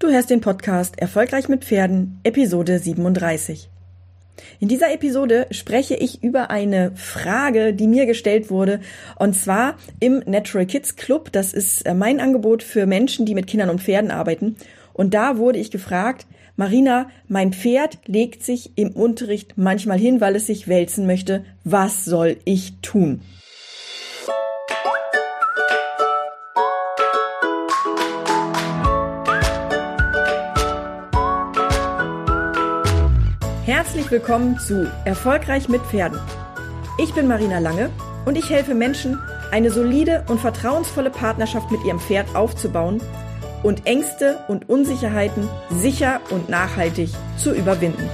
Du hörst den Podcast Erfolgreich mit Pferden, Episode 37. In dieser Episode spreche ich über eine Frage, die mir gestellt wurde, und zwar im Natural Kids Club. Das ist äh, mein Angebot für Menschen, die mit Kindern und Pferden arbeiten. Und da wurde ich gefragt, Marina, mein Pferd legt sich im Unterricht manchmal hin, weil es sich wälzen möchte. Was soll ich tun? Herzlich willkommen zu Erfolgreich mit Pferden. Ich bin Marina Lange und ich helfe Menschen, eine solide und vertrauensvolle Partnerschaft mit ihrem Pferd aufzubauen und Ängste und Unsicherheiten sicher und nachhaltig zu überwinden.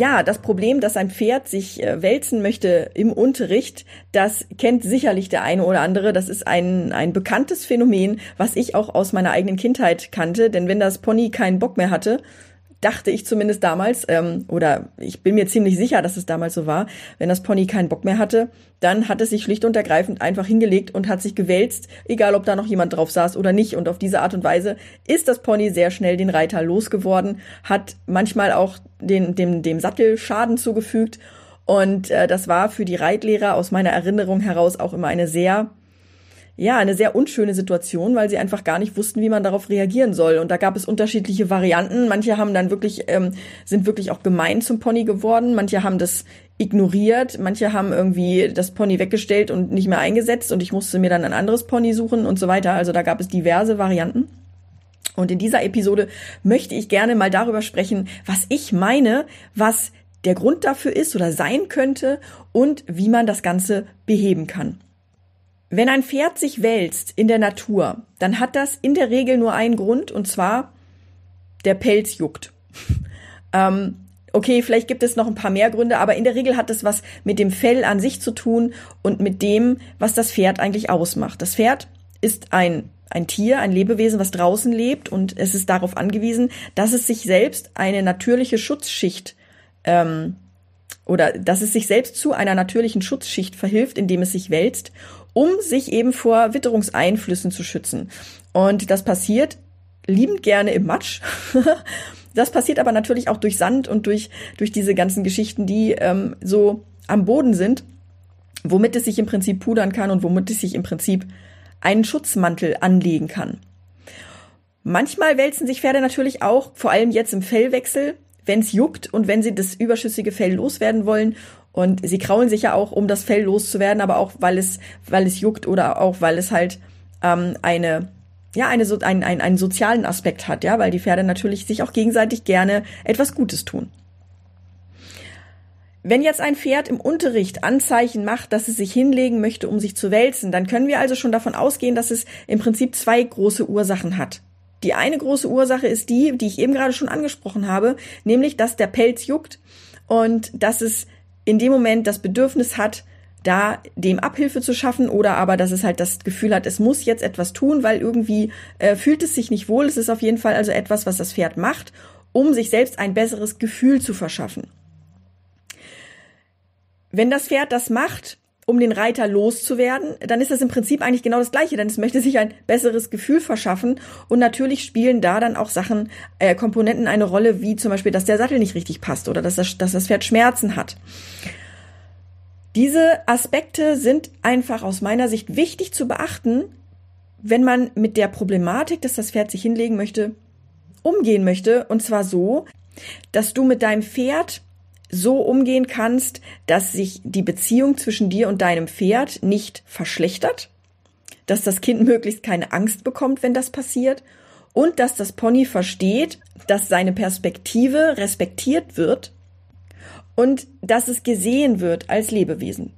Ja, das Problem, dass ein Pferd sich äh, wälzen möchte im Unterricht, das kennt sicherlich der eine oder andere. Das ist ein, ein bekanntes Phänomen, was ich auch aus meiner eigenen Kindheit kannte. Denn wenn das Pony keinen Bock mehr hatte, dachte ich zumindest damals, ähm, oder ich bin mir ziemlich sicher, dass es damals so war, wenn das Pony keinen Bock mehr hatte, dann hat es sich schlicht und ergreifend einfach hingelegt und hat sich gewälzt, egal ob da noch jemand drauf saß oder nicht. Und auf diese Art und Weise ist das Pony sehr schnell den Reiter losgeworden, hat manchmal auch den, dem, dem Sattel Schaden zugefügt. Und äh, das war für die Reitlehrer aus meiner Erinnerung heraus auch immer eine sehr ja, eine sehr unschöne Situation, weil sie einfach gar nicht wussten, wie man darauf reagieren soll. Und da gab es unterschiedliche Varianten. Manche haben dann wirklich, ähm, sind wirklich auch gemein zum Pony geworden. Manche haben das ignoriert. Manche haben irgendwie das Pony weggestellt und nicht mehr eingesetzt. Und ich musste mir dann ein anderes Pony suchen und so weiter. Also da gab es diverse Varianten. Und in dieser Episode möchte ich gerne mal darüber sprechen, was ich meine, was der Grund dafür ist oder sein könnte und wie man das Ganze beheben kann. Wenn ein Pferd sich wälzt in der Natur, dann hat das in der Regel nur einen Grund, und zwar der Pelz juckt. ähm, okay, vielleicht gibt es noch ein paar mehr Gründe, aber in der Regel hat es was mit dem Fell an sich zu tun und mit dem, was das Pferd eigentlich ausmacht. Das Pferd ist ein ein Tier, ein Lebewesen, was draußen lebt und es ist darauf angewiesen, dass es sich selbst eine natürliche Schutzschicht ähm, oder dass es sich selbst zu einer natürlichen Schutzschicht verhilft, indem es sich wälzt um sich eben vor Witterungseinflüssen zu schützen. Und das passiert liebend gerne im Matsch. das passiert aber natürlich auch durch Sand und durch, durch diese ganzen Geschichten, die ähm, so am Boden sind, womit es sich im Prinzip pudern kann und womit es sich im Prinzip einen Schutzmantel anlegen kann. Manchmal wälzen sich Pferde natürlich auch, vor allem jetzt im Fellwechsel, wenn es juckt und wenn sie das überschüssige Fell loswerden wollen und sie kraulen sich ja auch, um das Fell loszuwerden, aber auch, weil es, weil es juckt oder auch, weil es halt ähm, eine, ja, eine, so, ein, ein, einen sozialen Aspekt hat, ja, weil die Pferde natürlich sich auch gegenseitig gerne etwas Gutes tun. Wenn jetzt ein Pferd im Unterricht Anzeichen macht, dass es sich hinlegen möchte, um sich zu wälzen, dann können wir also schon davon ausgehen, dass es im Prinzip zwei große Ursachen hat. Die eine große Ursache ist die, die ich eben gerade schon angesprochen habe, nämlich, dass der Pelz juckt und dass es in dem Moment das Bedürfnis hat, da dem Abhilfe zu schaffen oder aber, dass es halt das Gefühl hat, es muss jetzt etwas tun, weil irgendwie äh, fühlt es sich nicht wohl. Es ist auf jeden Fall also etwas, was das Pferd macht, um sich selbst ein besseres Gefühl zu verschaffen. Wenn das Pferd das macht, um den Reiter loszuwerden, dann ist das im Prinzip eigentlich genau das Gleiche, denn es möchte sich ein besseres Gefühl verschaffen und natürlich spielen da dann auch Sachen, äh, Komponenten eine Rolle, wie zum Beispiel, dass der Sattel nicht richtig passt oder dass das, dass das Pferd Schmerzen hat. Diese Aspekte sind einfach aus meiner Sicht wichtig zu beachten, wenn man mit der Problematik, dass das Pferd sich hinlegen möchte, umgehen möchte. Und zwar so, dass du mit deinem Pferd so umgehen kannst, dass sich die Beziehung zwischen dir und deinem Pferd nicht verschlechtert, dass das Kind möglichst keine Angst bekommt, wenn das passiert und dass das Pony versteht, dass seine Perspektive respektiert wird und dass es gesehen wird als Lebewesen.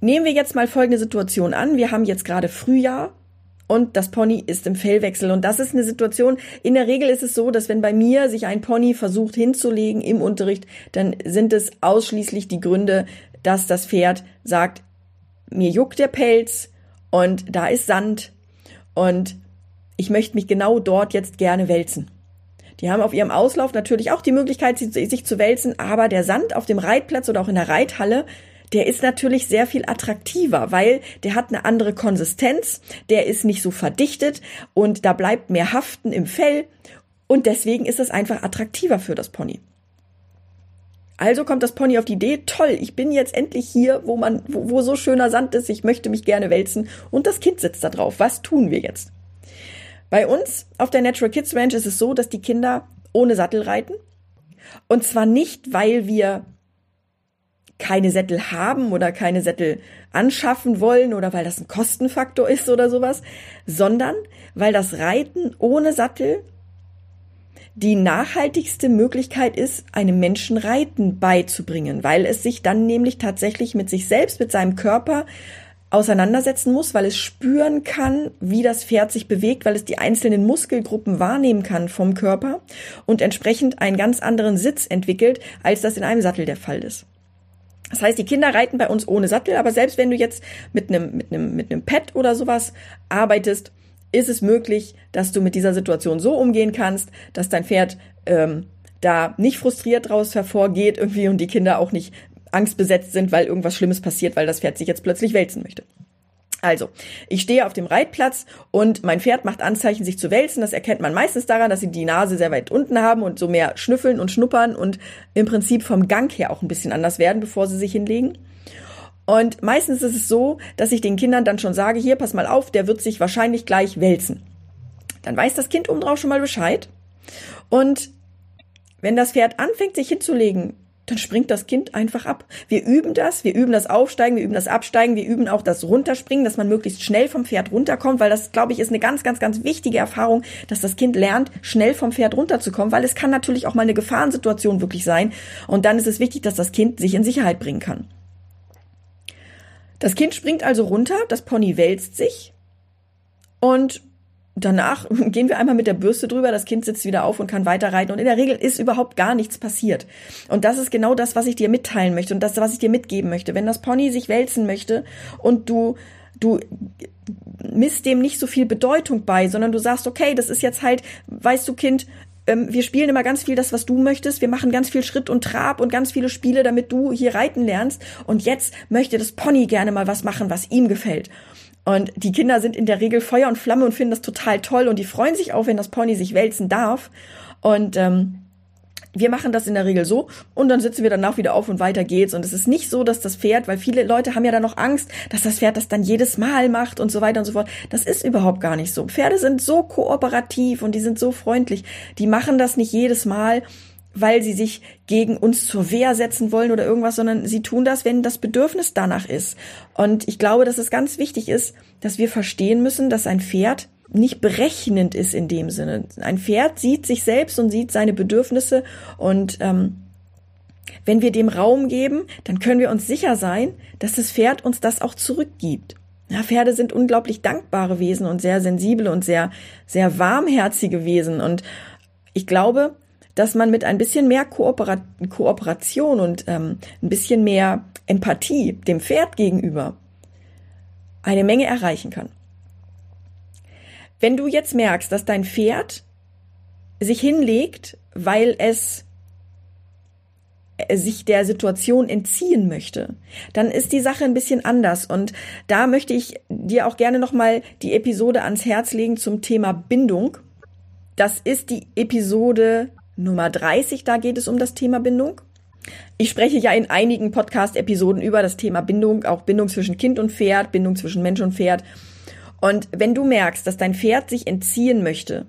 Nehmen wir jetzt mal folgende Situation an. Wir haben jetzt gerade Frühjahr und das Pony ist im Fellwechsel. Und das ist eine Situation, in der Regel ist es so, dass wenn bei mir sich ein Pony versucht hinzulegen im Unterricht, dann sind es ausschließlich die Gründe, dass das Pferd sagt, mir juckt der Pelz und da ist Sand und ich möchte mich genau dort jetzt gerne wälzen. Die haben auf ihrem Auslauf natürlich auch die Möglichkeit, sich zu wälzen, aber der Sand auf dem Reitplatz oder auch in der Reithalle, der ist natürlich sehr viel attraktiver, weil der hat eine andere Konsistenz, der ist nicht so verdichtet und da bleibt mehr Haften im Fell und deswegen ist es einfach attraktiver für das Pony. Also kommt das Pony auf die Idee, toll, ich bin jetzt endlich hier, wo man, wo, wo so schöner Sand ist, ich möchte mich gerne wälzen und das Kind sitzt da drauf. Was tun wir jetzt? Bei uns auf der Natural Kids Ranch ist es so, dass die Kinder ohne Sattel reiten. Und zwar nicht, weil wir keine Sättel haben oder keine Sättel anschaffen wollen oder weil das ein Kostenfaktor ist oder sowas, sondern weil das Reiten ohne Sattel die nachhaltigste Möglichkeit ist, einem Menschen Reiten beizubringen, weil es sich dann nämlich tatsächlich mit sich selbst, mit seinem Körper auseinandersetzen muss, weil es spüren kann, wie das Pferd sich bewegt, weil es die einzelnen Muskelgruppen wahrnehmen kann vom Körper und entsprechend einen ganz anderen Sitz entwickelt, als das in einem Sattel der Fall ist. Das heißt, die Kinder reiten bei uns ohne Sattel, aber selbst wenn du jetzt mit einem, mit einem, mit einem Pad oder sowas arbeitest, ist es möglich, dass du mit dieser Situation so umgehen kannst, dass dein Pferd ähm, da nicht frustriert draus hervorgeht irgendwie und die Kinder auch nicht angstbesetzt sind, weil irgendwas Schlimmes passiert, weil das Pferd sich jetzt plötzlich wälzen möchte. Also, ich stehe auf dem Reitplatz und mein Pferd macht Anzeichen, sich zu wälzen. Das erkennt man meistens daran, dass sie die Nase sehr weit unten haben und so mehr schnüffeln und schnuppern und im Prinzip vom Gang her auch ein bisschen anders werden, bevor sie sich hinlegen. Und meistens ist es so, dass ich den Kindern dann schon sage, hier, pass mal auf, der wird sich wahrscheinlich gleich wälzen. Dann weiß das Kind oben drauf schon mal Bescheid. Und wenn das Pferd anfängt, sich hinzulegen, dann springt das Kind einfach ab. Wir üben das, wir üben das Aufsteigen, wir üben das Absteigen, wir üben auch das Runterspringen, dass man möglichst schnell vom Pferd runterkommt, weil das, glaube ich, ist eine ganz, ganz, ganz wichtige Erfahrung, dass das Kind lernt, schnell vom Pferd runterzukommen, weil es kann natürlich auch mal eine Gefahrensituation wirklich sein. Und dann ist es wichtig, dass das Kind sich in Sicherheit bringen kann. Das Kind springt also runter, das Pony wälzt sich und danach gehen wir einmal mit der Bürste drüber, das Kind sitzt wieder auf und kann weiter reiten und in der Regel ist überhaupt gar nichts passiert. Und das ist genau das, was ich dir mitteilen möchte und das, was ich dir mitgeben möchte. Wenn das Pony sich wälzen möchte und du du misst dem nicht so viel Bedeutung bei, sondern du sagst, okay, das ist jetzt halt, weißt du, Kind, ähm, wir spielen immer ganz viel das, was du möchtest. Wir machen ganz viel Schritt und Trab und ganz viele Spiele, damit du hier reiten lernst. Und jetzt möchte das Pony gerne mal was machen, was ihm gefällt. Und die Kinder sind in der Regel Feuer und Flamme und finden das total toll und die freuen sich auch, wenn das Pony sich wälzen darf. Und ähm, wir machen das in der Regel so und dann sitzen wir danach wieder auf und weiter geht's. Und es ist nicht so, dass das Pferd, weil viele Leute haben ja dann noch Angst, dass das Pferd das dann jedes Mal macht und so weiter und so fort. Das ist überhaupt gar nicht so. Pferde sind so kooperativ und die sind so freundlich. Die machen das nicht jedes Mal, weil sie sich gegen uns zur Wehr setzen wollen oder irgendwas, sondern sie tun das, wenn das Bedürfnis danach ist. Und ich glaube, dass es ganz wichtig ist, dass wir verstehen müssen, dass ein Pferd nicht berechnend ist in dem Sinne. Ein Pferd sieht sich selbst und sieht seine Bedürfnisse und ähm, wenn wir dem Raum geben, dann können wir uns sicher sein, dass das Pferd uns das auch zurückgibt. Ja, Pferde sind unglaublich dankbare Wesen und sehr sensible und sehr, sehr warmherzige Wesen. Und ich glaube, dass man mit ein bisschen mehr Koopera Kooperation und ähm, ein bisschen mehr Empathie dem Pferd gegenüber eine Menge erreichen kann. Wenn du jetzt merkst, dass dein Pferd sich hinlegt, weil es sich der Situation entziehen möchte, dann ist die Sache ein bisschen anders und da möchte ich dir auch gerne noch mal die Episode ans Herz legen zum Thema Bindung. Das ist die Episode Nummer 30, da geht es um das Thema Bindung. Ich spreche ja in einigen Podcast Episoden über das Thema Bindung, auch Bindung zwischen Kind und Pferd, Bindung zwischen Mensch und Pferd und wenn du merkst, dass dein Pferd sich entziehen möchte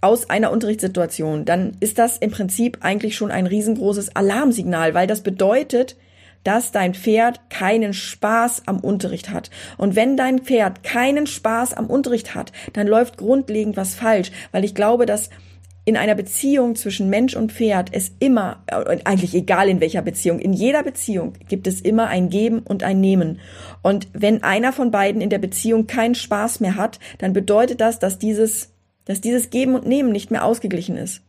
aus einer Unterrichtssituation, dann ist das im Prinzip eigentlich schon ein riesengroßes Alarmsignal, weil das bedeutet, dass dein Pferd keinen Spaß am Unterricht hat. Und wenn dein Pferd keinen Spaß am Unterricht hat, dann läuft grundlegend was falsch, weil ich glaube, dass in einer Beziehung zwischen Mensch und Pferd es immer, eigentlich egal in welcher Beziehung, in jeder Beziehung gibt es immer ein Geben und ein Nehmen. Und wenn einer von beiden in der Beziehung keinen Spaß mehr hat, dann bedeutet das, dass dieses, dass dieses Geben und Nehmen nicht mehr ausgeglichen ist.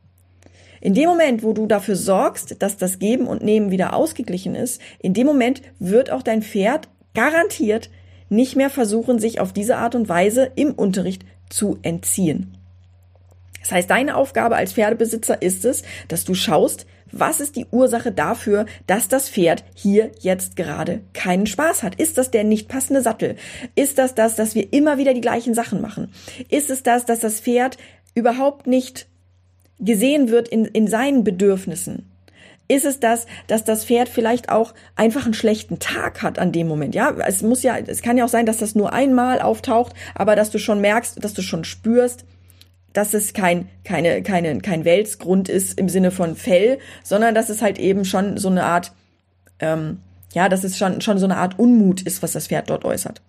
In dem Moment, wo du dafür sorgst, dass das Geben und Nehmen wieder ausgeglichen ist, in dem Moment wird auch dein Pferd garantiert nicht mehr versuchen, sich auf diese Art und Weise im Unterricht zu entziehen. Das heißt, deine Aufgabe als Pferdebesitzer ist es, dass du schaust, was ist die Ursache dafür, dass das Pferd hier jetzt gerade keinen Spaß hat? Ist das der nicht passende Sattel? Ist das das, dass wir immer wieder die gleichen Sachen machen? Ist es das, dass das Pferd überhaupt nicht gesehen wird in, in seinen Bedürfnissen? Ist es das, dass das Pferd vielleicht auch einfach einen schlechten Tag hat an dem Moment? Ja, es muss ja, es kann ja auch sein, dass das nur einmal auftaucht, aber dass du schon merkst, dass du schon spürst, dass es kein, keine, keine, kein Welsgrund ist im Sinne von Fell, sondern dass es halt eben schon so eine Art, ähm, ja, dass es schon, schon so eine Art Unmut ist, was das Pferd dort äußert.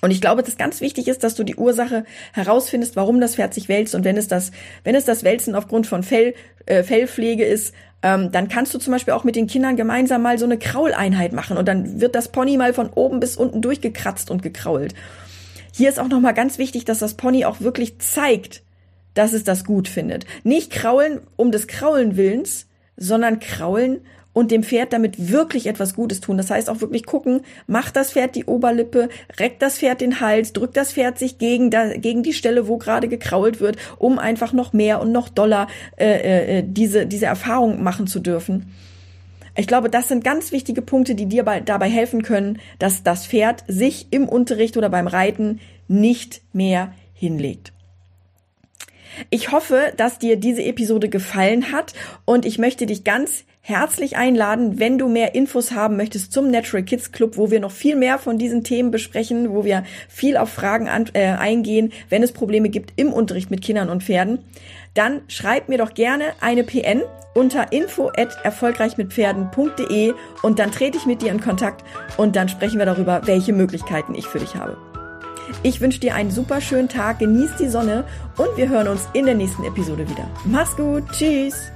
Und ich glaube, dass ganz wichtig ist, dass du die Ursache herausfindest, warum das Pferd sich wälzt. Und wenn es das, wenn es das Wälzen aufgrund von Fell, äh, Fellpflege ist, ähm, dann kannst du zum Beispiel auch mit den Kindern gemeinsam mal so eine Krauleinheit machen und dann wird das Pony mal von oben bis unten durchgekratzt und gekrault. Hier ist auch nochmal ganz wichtig, dass das Pony auch wirklich zeigt, dass es das gut findet. Nicht kraulen um des Kraulen willens, sondern kraulen und dem Pferd damit wirklich etwas Gutes tun. Das heißt auch wirklich gucken, macht das Pferd die Oberlippe, reckt das Pferd den Hals, drückt das Pferd sich gegen, da, gegen die Stelle, wo gerade gekrault wird, um einfach noch mehr und noch doller äh, äh, diese, diese Erfahrung machen zu dürfen. Ich glaube, das sind ganz wichtige Punkte, die dir bei, dabei helfen können, dass das Pferd sich im Unterricht oder beim Reiten nicht mehr hinlegt. Ich hoffe, dass dir diese Episode gefallen hat und ich möchte dich ganz herzlich einladen, wenn du mehr Infos haben möchtest zum Natural Kids Club, wo wir noch viel mehr von diesen Themen besprechen, wo wir viel auf Fragen an, äh, eingehen, wenn es Probleme gibt im Unterricht mit Kindern und Pferden, dann schreib mir doch gerne eine PN unter info at erfolgreichmitpferden.de und dann trete ich mit dir in Kontakt und dann sprechen wir darüber, welche Möglichkeiten ich für dich habe. Ich wünsche dir einen super schönen Tag, genieß die Sonne und wir hören uns in der nächsten Episode wieder. Mach's gut, tschüss!